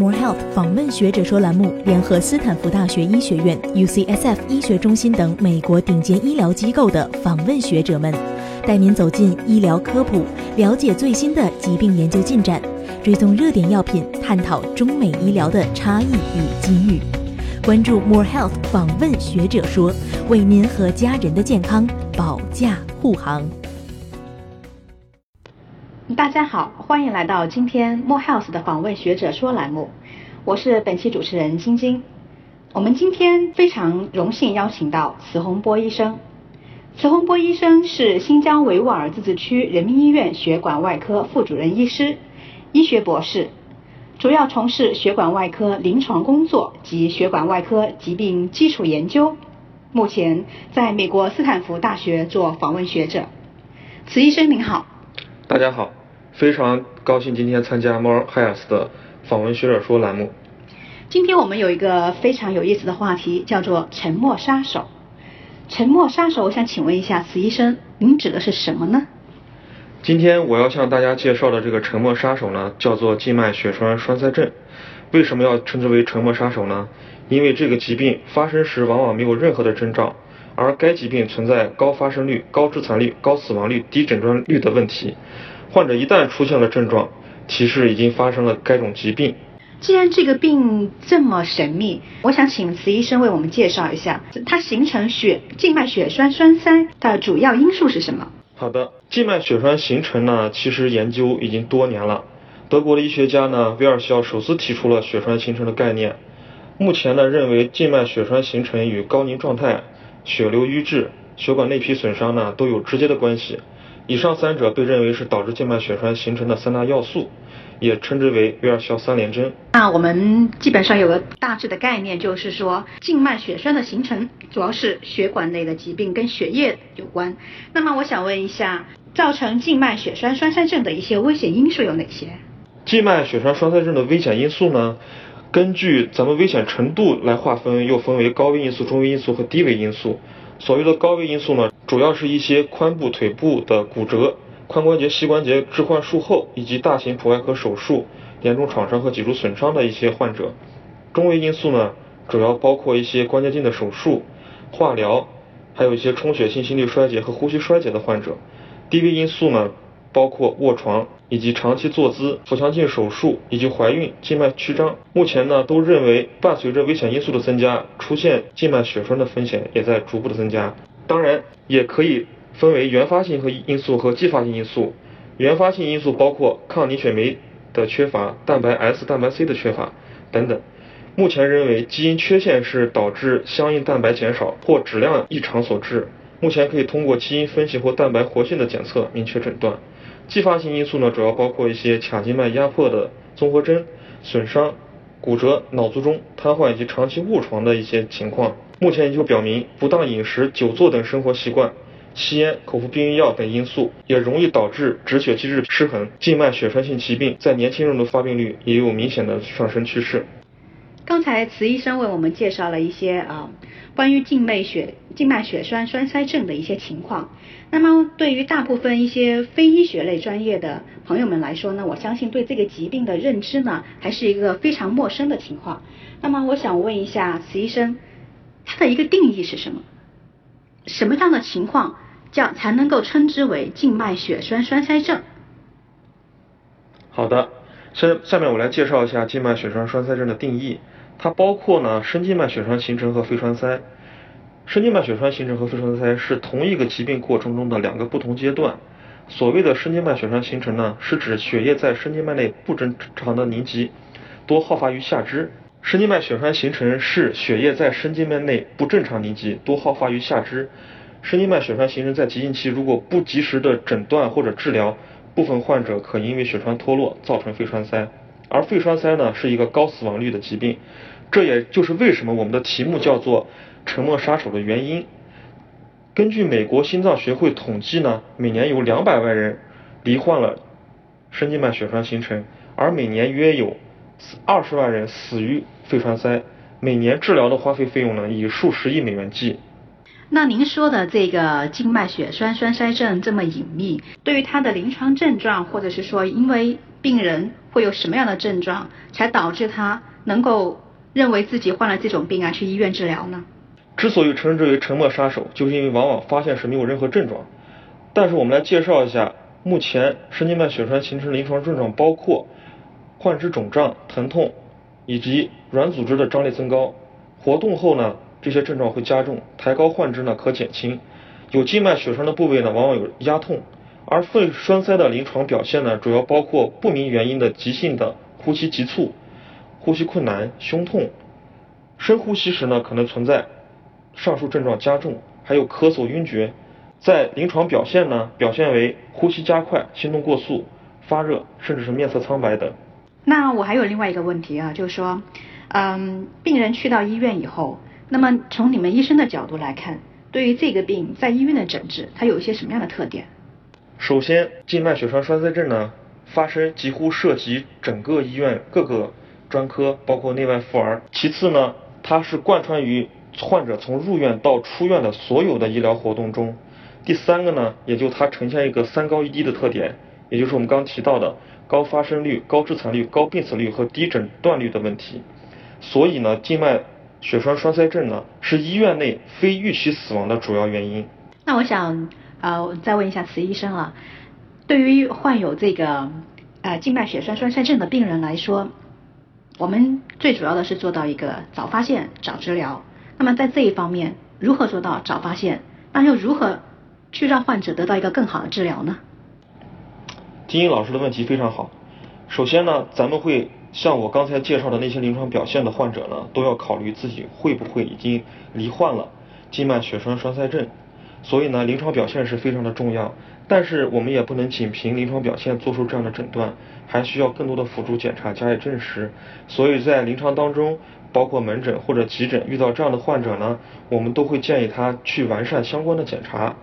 More Health 访问学者说栏目联合斯坦福大学医学院、UCSF 医学中心等美国顶尖医疗机构的访问学者们，带您走进医疗科普，了解最新的疾病研究进展，追踪热点药品，探讨中美医疗的差异与机遇。关注 More Health 访问学者说，为您和家人的健康保驾护航。大家好，欢迎来到今天 More Health 的访问学者说栏目，我是本期主持人晶晶。我们今天非常荣幸邀请到慈洪波医生。慈洪波医生是新疆维吾尔自治区人民医院血管外科副主任医师、医学博士，主要从事血管外科临床工作及血管外科疾病基础研究。目前在美国斯坦福大学做访问学者。慈医生您好。大家好。非常高兴今天参加 More Health 的访问学者说栏目。今天我们有一个非常有意思的话题，叫做沉默杀手。沉默杀手，我想请问一下，慈医生，您指的是什么呢？今天我要向大家介绍的这个沉默杀手呢，叫做静脉血栓栓塞症。为什么要称之为沉默杀手呢？因为这个疾病发生时往往没有任何的征兆，而该疾病存在高发生率、高致残率、高死亡率、低诊断率的问题。患者一旦出现了症状，提示已经发生了该种疾病。既然这个病这么神秘，我想请慈医生为我们介绍一下，它形成血静脉血栓栓塞的主要因素是什么？好的，静脉血栓形成呢，其实研究已经多年了。德国的医学家呢，威尔肖首次提出了血栓形成的概念。目前呢，认为静脉血栓形成与高凝状态、血流瘀滞、血管内皮损伤呢，都有直接的关系。以上三者被认为是导致静脉血栓形成的三大要素，也称之为威尔肖三联征。那我们基本上有个大致的概念，就是说静脉血栓的形成主要是血管内的疾病跟血液有关。那么我想问一下，造成静脉血栓栓塞症的一些危险因素有哪些？静脉血栓栓塞症的危险因素呢？根据咱们危险程度来划分，又分为高危因素、中危因素和低危因素。所谓的高危因素呢？主要是一些髋部、腿部的骨折、髋关节、膝关节置换术后，以及大型普外科手术、严重创伤和脊柱损伤的一些患者。中危因素呢，主要包括一些关节镜的手术、化疗，还有一些充血性心力衰竭和呼吸衰竭的患者。低危因素呢，包括卧床以及长期坐姿、腹腔镜手术以及怀孕、静脉曲张。目前呢，都认为伴随着危险因素的增加，出现静脉血栓的风险也在逐步的增加。当然，也可以分为原发性和因素和继发性因素。原发性因素包括抗凝血酶的缺乏、蛋白 S、蛋白 C 的缺乏等等。目前认为基因缺陷是导致相应蛋白减少或质量异常所致。目前可以通过基因分析或蛋白活性的检测明确诊断。继发性因素呢，主要包括一些髂静脉压迫的综合征、损伤、骨折、脑卒中、瘫痪以及长期卧床的一些情况。目前研究表明，不当饮食、久坐等生活习惯、吸烟、口服避孕药等因素，也容易导致止血机制失衡，静脉血栓性疾病在年轻人的发病率也有明显的上升趋势。刚才慈医生为我们介绍了一些啊关于静脉血静脉血栓栓塞症的一些情况。那么对于大部分一些非医学类专业的朋友们来说呢，我相信对这个疾病的认知呢还是一个非常陌生的情况。那么我想问一下慈医生。它的一个定义是什么？什么样的情况叫才能够称之为静脉血栓栓塞症？好的，下下面我来介绍一下静脉血栓栓塞症的定义。它包括呢深静脉血栓形成和肺栓塞。深静脉血栓形成和肺栓塞是同一个疾病过程中的两个不同阶段。所谓的深静脉血栓形成呢，是指血液在深静脉内不正常的凝集，多好发于下肢。深静脉血栓形成是血液在深静脉内不正常凝集，多好发于下肢。深静脉血栓形成在急性期，如果不及时的诊断或者治疗，部分患者可因为血栓脱落造成肺栓塞。而肺栓塞呢是一个高死亡率的疾病，这也就是为什么我们的题目叫做沉默杀手的原因。根据美国心脏学会统计呢，每年有两百万人罹患了深静脉血栓形成，而每年约有。二十万人死于肺栓塞，每年治疗的花费费用呢以数十亿美元计。那您说的这个静脉血栓栓塞症这么隐秘，对于它的临床症状，或者是说因为病人会有什么样的症状，才导致他能够认为自己患了这种病啊，去医院治疗呢？之所以称之为沉默杀手，就是因为往往发现时没有任何症状。但是我们来介绍一下，目前神经脉血栓形成临床症状包括患肢肿胀、疼痛，以及软组织的张力增高。活动后呢，这些症状会加重，抬高患肢呢可减轻。有静脉血栓的部位呢，往往有压痛。而肺栓塞的临床表现呢，主要包括不明原因的急性的呼吸急促、呼吸困难、胸痛，深呼吸时呢可能存在上述症状加重，还有咳嗽、晕厥。在临床表现呢，表现为呼吸加快、心动过速、发热，甚至是面色苍白等。那我还有另外一个问题啊，就是说，嗯，病人去到医院以后，那么从你们医生的角度来看，对于这个病在医院的诊治，它有一些什么样的特点？首先，静脉血栓栓塞症呢，发生几乎涉及整个医院各个专科，包括内外妇儿。其次呢，它是贯穿于患者从入院到出院的所有的医疗活动中。第三个呢，也就它呈现一个三高一低的特点，也就是我们刚提到的高发生率、高致残率、高病死率和低诊断率的问题。所以呢，静脉血栓栓塞症呢是医院内非预期死亡的主要原因。那我想呃再问一下慈医生啊，对于患有这个呃静脉血栓栓塞症的病人来说，我们最主要的是做到一个早发现、早治疗。那么在这一方面，如何做到早发现？那又如何？去让患者得到一个更好的治疗呢？金英老师的问题非常好。首先呢，咱们会像我刚才介绍的那些临床表现的患者呢，都要考虑自己会不会已经罹患了静脉血栓栓塞症。所以呢，临床表现是非常的重要。但是我们也不能仅凭临床表现做出这样的诊断，还需要更多的辅助检查加以证实。所以在临床当中，包括门诊或者急诊遇到这样的患者呢，我们都会建议他去完善相关的检查。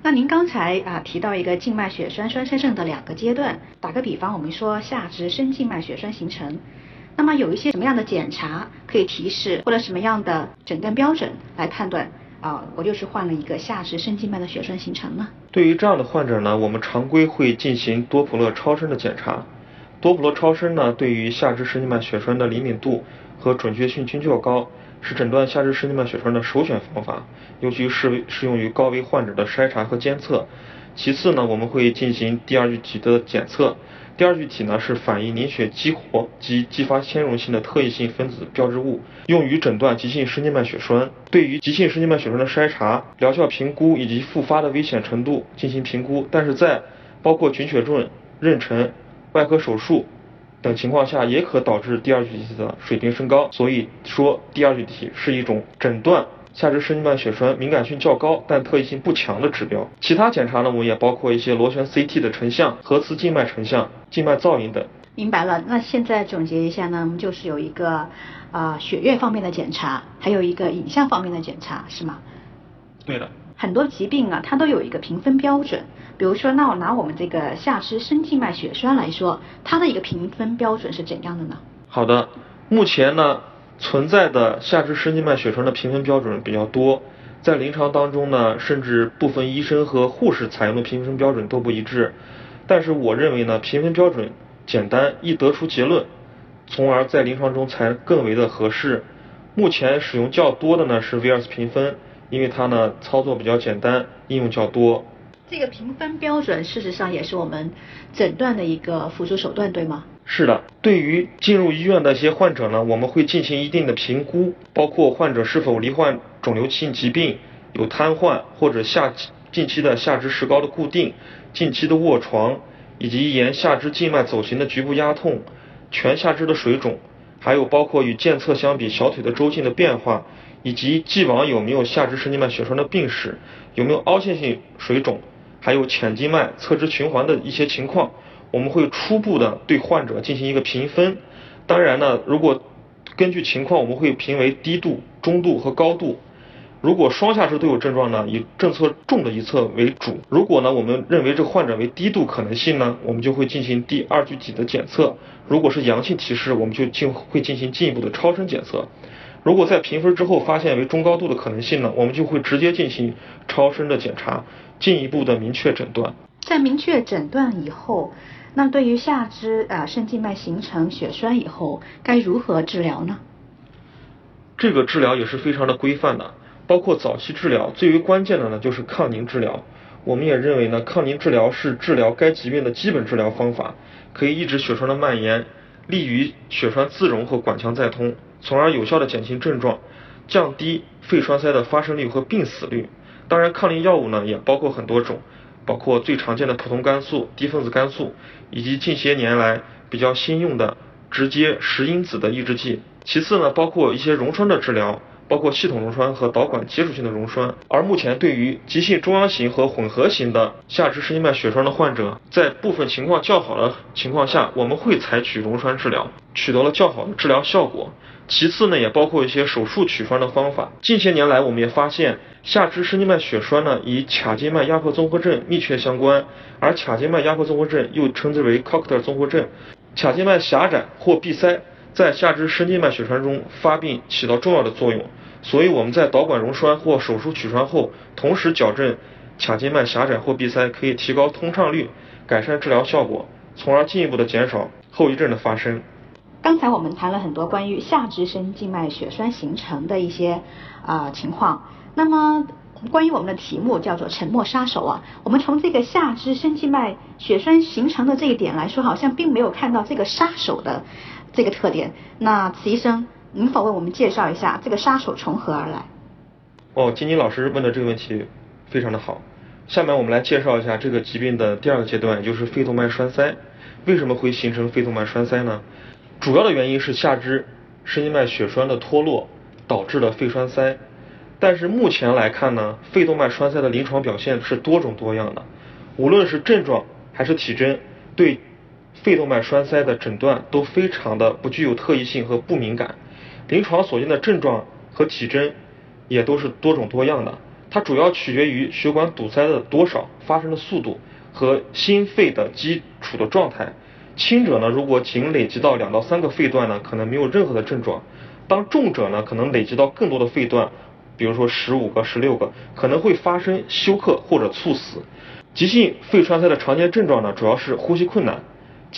那您刚才啊提到一个静脉血栓栓塞症的两个阶段，打个比方，我们说下肢深静脉血栓形成，那么有一些什么样的检查可以提示，或者什么样的诊断标准来判断啊，我就是患了一个下肢深静脉的血栓形成呢？对于这样的患者呢，我们常规会进行多普勒超声的检查。多普勒超声呢，对于下肢深静脉血栓的灵敏度和准确性均较高。是诊断下肢深静脉血栓的首选方法，尤其适适用于高危患者的筛查和监测。其次呢，我们会进行第二具体的检测。第二具体呢是反应凝血激活及激发纤溶性的特异性分子标志物，用于诊断急性深静脉血栓。对于急性深静脉血栓的筛查、疗效评估以及复发的危险程度进行评估。但是在包括菌血症、妊娠、外科手术。等情况下也可导致第二具体的水平升高，所以说第二具体是一种诊断下肢深静脉血栓敏感性较高但特异性不强的指标。其他检查呢，我们也包括一些螺旋 CT 的成像、核磁静脉成像、静脉造影等。明白了，那现在总结一下呢，我们就是有一个啊血液方面的检查，还有一个影像方面的检查，是吗？对的。很多疾病啊，它都有一个评分标准。比如说，那我拿我们这个下肢深静脉血栓来说，它的一个评分标准是怎样的呢？好的，目前呢存在的下肢深静脉血栓的评分标准比较多，在临床当中呢，甚至部分医生和护士采用的评分标准都不一致。但是我认为呢，评分标准简单易得出结论，从而在临床中才更为的合适。目前使用较多的呢是 VS 评分。因为它呢操作比较简单，应用较多。这个评分标准事实上也是我们诊断的一个辅助手段，对吗？是的，对于进入医院的一些患者呢，我们会进行一定的评估，包括患者是否罹患肿瘤性疾病、有瘫痪或者下近期的下肢石膏的固定、近期的卧床，以及沿下肢静脉走行的局部压痛、全下肢的水肿，还有包括与健侧相比小腿的周径的变化。以及既往有没有下肢深静脉血栓的病史，有没有凹陷性水肿，还有浅静脉侧支循环的一些情况，我们会初步的对患者进行一个评分。当然呢，如果根据情况，我们会评为低度、中度和高度。如果双下肢都有症状呢，以正侧重的一侧为主。如果呢，我们认为这患者为低度可能性呢，我们就会进行第二具体的检测。如果是阳性提示，我们就进会进行进一步的超声检测。如果在评分之后发现为中高度的可能性呢，我们就会直接进行超声的检查，进一步的明确诊断。在明确诊断以后，那对于下肢啊肾静脉形成血栓以后，该如何治疗呢？这个治疗也是非常的规范的，包括早期治疗最为关键的呢就是抗凝治疗。我们也认为呢，抗凝治疗是治疗该疾病的基本治疗方法，可以抑制血栓的蔓延，利于血栓自溶和管腔再通，从而有效的减轻症状，降低肺栓塞的发生率和病死率。当然，抗凝药物呢也包括很多种，包括最常见的普通肝素、低分子肝素，以及近些年来比较新用的直接十因子的抑制剂。其次呢，包括一些溶栓的治疗。包括系统溶栓和导管接触性的溶栓，而目前对于急性中央型和混合型的下肢深静脉血栓的患者，在部分情况较好的情况下，我们会采取溶栓治疗，取得了较好的治疗效果。其次呢，也包括一些手术取栓的方法。近些年来，我们也发现下肢深静脉血栓呢，与髂静脉压迫综合症密切相关，而髂静脉压迫综合症又称之为 Coctor 综合症，髂静脉狭窄或闭塞。在下肢深静脉血栓中发病起到重要的作用，所以我们在导管溶栓或手术取栓后，同时矫正髂静脉狭窄或闭塞，可以提高通畅率，改善治疗效果，从而进一步的减少后遗症的发生。刚才我们谈了很多关于下肢深静脉血栓形成的一些啊情况，那么关于我们的题目叫做沉默杀手啊，我们从这个下肢深静脉血栓形成的这一点来说，好像并没有看到这个杀手的。这个特点，那慈医生，能否为我们介绍一下这个杀手从何而来？哦，金金老师问的这个问题非常的好。下面我们来介绍一下这个疾病的第二个阶段，也就是肺动脉栓塞。为什么会形成肺动脉栓塞呢？主要的原因是下肢深静脉血栓的脱落导致的肺栓塞。但是目前来看呢，肺动脉栓塞的临床表现是多种多样的，无论是症状还是体征，对。肺动脉栓塞的诊断都非常的不具有特异性和不敏感，临床所见的症状和体征也都是多种多样的。它主要取决于血管堵塞的多少、发生的速度和心肺的基础的状态。轻者呢，如果仅累积到两到三个肺段呢，可能没有任何的症状；当重者呢，可能累积到更多的肺段，比如说十五个、十六个，可能会发生休克或者猝死。急性肺栓塞的常见症状呢，主要是呼吸困难。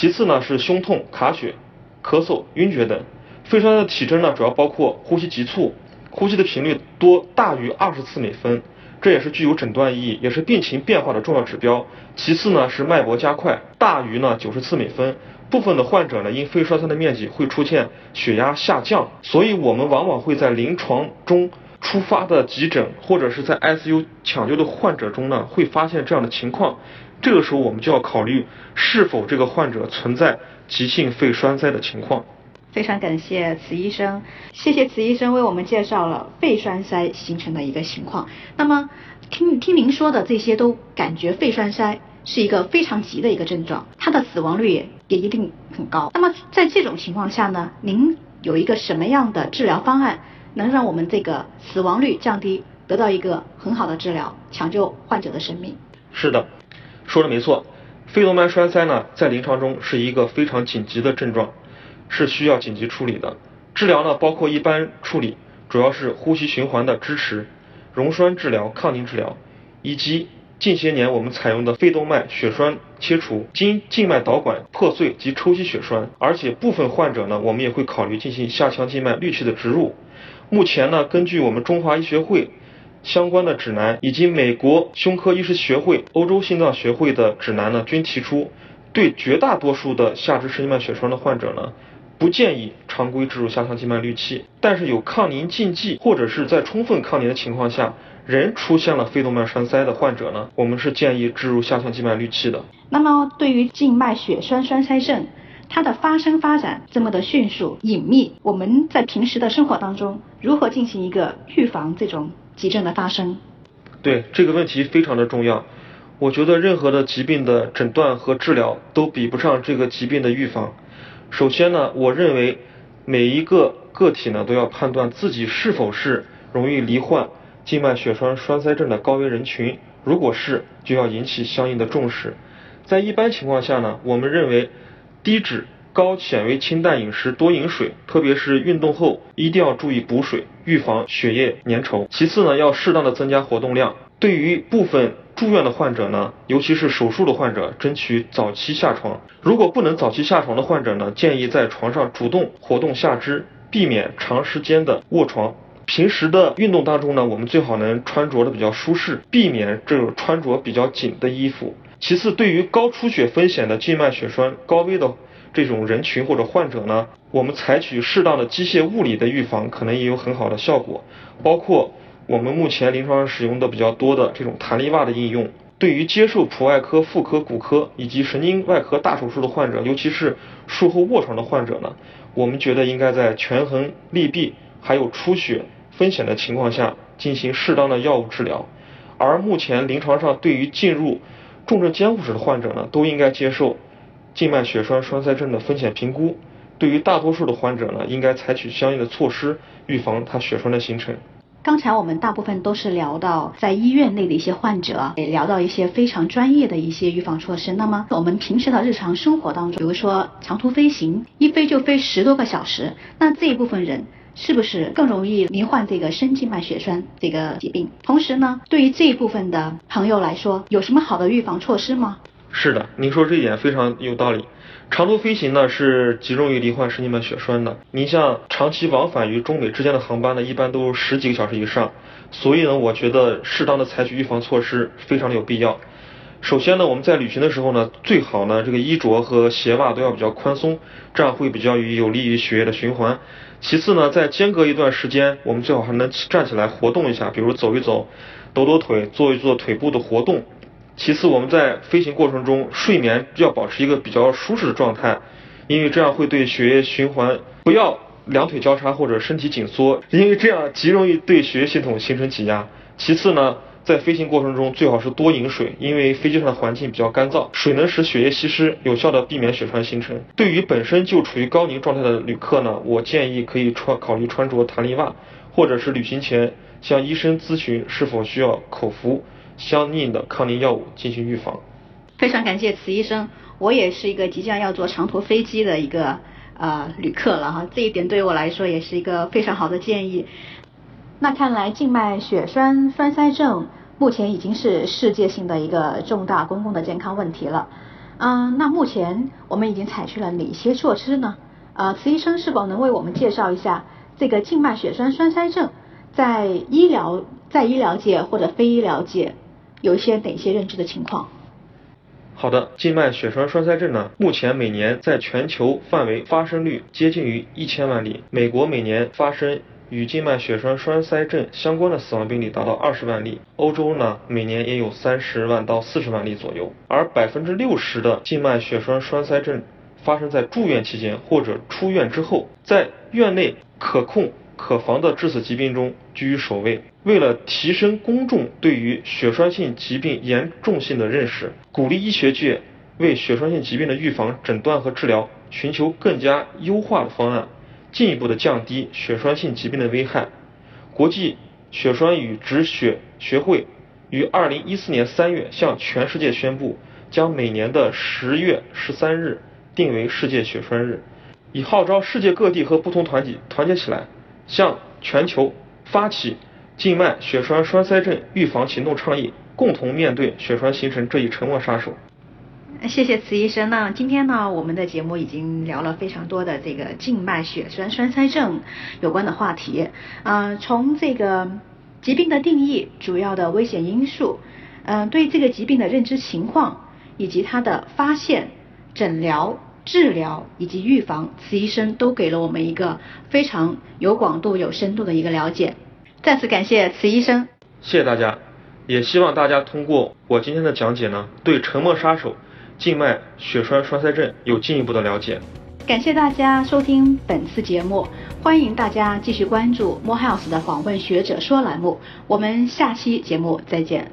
其次呢是胸痛、卡血、咳嗽、晕厥等。肺栓塞的体征呢主要包括呼吸急促，呼吸的频率多大于二十次每分，这也是具有诊断意义，也是病情变化的重要指标。其次呢是脉搏加快，大于呢九十次每分。部分的患者呢因肺栓塞的面积会出现血压下降，所以我们往往会在临床中出发的急诊或者是在 ICU 抢救的患者中呢会发现这样的情况。这个时候我们就要考虑是否这个患者存在急性肺栓塞的情况。非常感谢慈医生，谢谢慈医生为我们介绍了肺栓塞形成的一个情况。那么听听您说的这些都感觉肺栓塞是一个非常急的一个症状，它的死亡率也也一定很高。那么在这种情况下呢，您有一个什么样的治疗方案能让我们这个死亡率降低，得到一个很好的治疗，抢救患者的生命？是的。说的没错，肺动脉栓塞呢，在临床中是一个非常紧急的症状，是需要紧急处理的。治疗呢，包括一般处理，主要是呼吸循环的支持、溶栓治疗、抗凝治疗，以及近些年我们采用的肺动脉血栓切除、经静脉导管破碎及抽吸血栓。而且部分患者呢，我们也会考虑进行下腔静脉滤器的植入。目前呢，根据我们中华医学会。相关的指南以及美国胸科医师学会、欧洲心脏学会的指南呢，均提出，对绝大多数的下肢深静脉血栓的患者呢，不建议常规植入下腔静脉滤器。但是有抗凝禁忌或者是在充分抗凝的情况下，仍出现了肺动脉栓塞的患者呢，我们是建议植入下腔静脉滤器的。那么对于静脉血栓栓塞症，它的发生发展这么的迅速隐秘，我们在平时的生活当中如何进行一个预防这种？急症的发生，对这个问题非常的重要。我觉得任何的疾病的诊断和治疗都比不上这个疾病的预防。首先呢，我认为每一个个体呢都要判断自己是否是容易罹患静脉血栓栓塞症的高危人群，如果是，就要引起相应的重视。在一般情况下呢，我们认为低脂。高纤维清淡饮食，多饮水，特别是运动后一定要注意补水，预防血液粘稠。其次呢，要适当的增加活动量。对于部分住院的患者呢，尤其是手术的患者，争取早期下床。如果不能早期下床的患者呢，建议在床上主动活动下肢，避免长时间的卧床。平时的运动当中呢，我们最好能穿着的比较舒适，避免这种穿着比较紧的衣服。其次，对于高出血风险的静脉血栓高危的这种人群或者患者呢，我们采取适当的机械物理的预防，可能也有很好的效果，包括。我们目前临床上使用的比较多的这种弹力袜的应用，对于接受普外科、妇科、骨科以及神经外科大手术的患者，尤其是术后卧床的患者呢，我们觉得应该在权衡利弊还有出血风险的情况下进行适当的药物治疗。而目前临床上对于进入重症监护室的患者呢，都应该接受静脉血栓栓塞症的风险评估。对于大多数的患者呢，应该采取相应的措施预防他血栓的形成。刚才我们大部分都是聊到在医院内的一些患者，也聊到一些非常专业的一些预防措施。那么我们平时的日常生活当中，比如说长途飞行，一飞就飞十多个小时，那这一部分人是不是更容易罹患这个深静脉血栓这个疾病？同时呢，对于这一部分的朋友来说，有什么好的预防措施吗？是的，您说这一点非常有道理。长途飞行呢是极容易罹患深静脉血栓的。您像长期往返于中美之间的航班呢，一般都十几个小时以上，所以呢，我觉得适当的采取预防措施非常的有必要。首先呢，我们在旅行的时候呢，最好呢这个衣着和鞋袜都要比较宽松，这样会比较于有利于血液的循环。其次呢，在间隔一段时间，我们最好还能站起来活动一下，比如走一走、抖抖腿、做一做腿部的活动。其次，我们在飞行过程中睡眠要保持一个比较舒适的状态，因为这样会对血液循环。不要两腿交叉或者身体紧缩，因为这样极容易对血液系统形成挤压。其次呢，在飞行过程中最好是多饮水，因为飞机上的环境比较干燥，水能使血液稀释，有效的避免血栓形成。对于本身就处于高凝状态的旅客呢，我建议可以穿考虑穿着弹力袜，或者是旅行前向医生咨询是否需要口服。相应的抗凝药物进行预防。非常感谢慈医生，我也是一个即将要坐长途飞机的一个呃旅客了哈，这一点对于我来说也是一个非常好的建议。那看来静脉血栓栓塞症目前已经是世界性的一个重大公共的健康问题了。嗯，那目前我们已经采取了哪些措施呢？呃，慈医生是否能为我们介绍一下这个静脉血栓栓塞症在医疗在医疗界或者非医疗界？有一些哪些认知的情况？好的，静脉血栓栓塞症呢，目前每年在全球范围发生率接近于一千万例。美国每年发生与静脉血栓栓塞症相关的死亡病例达到二十万例，欧洲呢每年也有三十万到四十万例左右。而百分之六十的静脉血栓栓塞症发生在住院期间或者出院之后，在院内可控。可防的致死疾病中居于首位。为了提升公众对于血栓性疾病严重性的认识，鼓励医学界为血栓性疾病的预防、诊断和治疗寻求更加优化的方案，进一步的降低血栓性疾病的危害。国际血栓与止血学会于二零一四年三月向全世界宣布，将每年的十月十三日定为世界血栓日，以号召世界各地和不同团体团结起来。向全球发起静脉血栓栓塞症预防行动倡议，共同面对血栓形成这一沉默杀手。谢谢慈医生。那今天呢，我们的节目已经聊了非常多的这个静脉血栓栓塞症有关的话题。啊，从这个疾病的定义、主要的危险因素，嗯，对这个疾病的认知情况，以及它的发现、诊疗。治疗以及预防，慈医生都给了我们一个非常有广度、有深度的一个了解。再次感谢慈医生，谢谢大家，也希望大家通过我今天的讲解呢，对沉默杀手静脉血栓栓塞症有进一步的了解。感谢大家收听本次节目，欢迎大家继续关注 Morehouse 的访问学者说栏目，我们下期节目再见。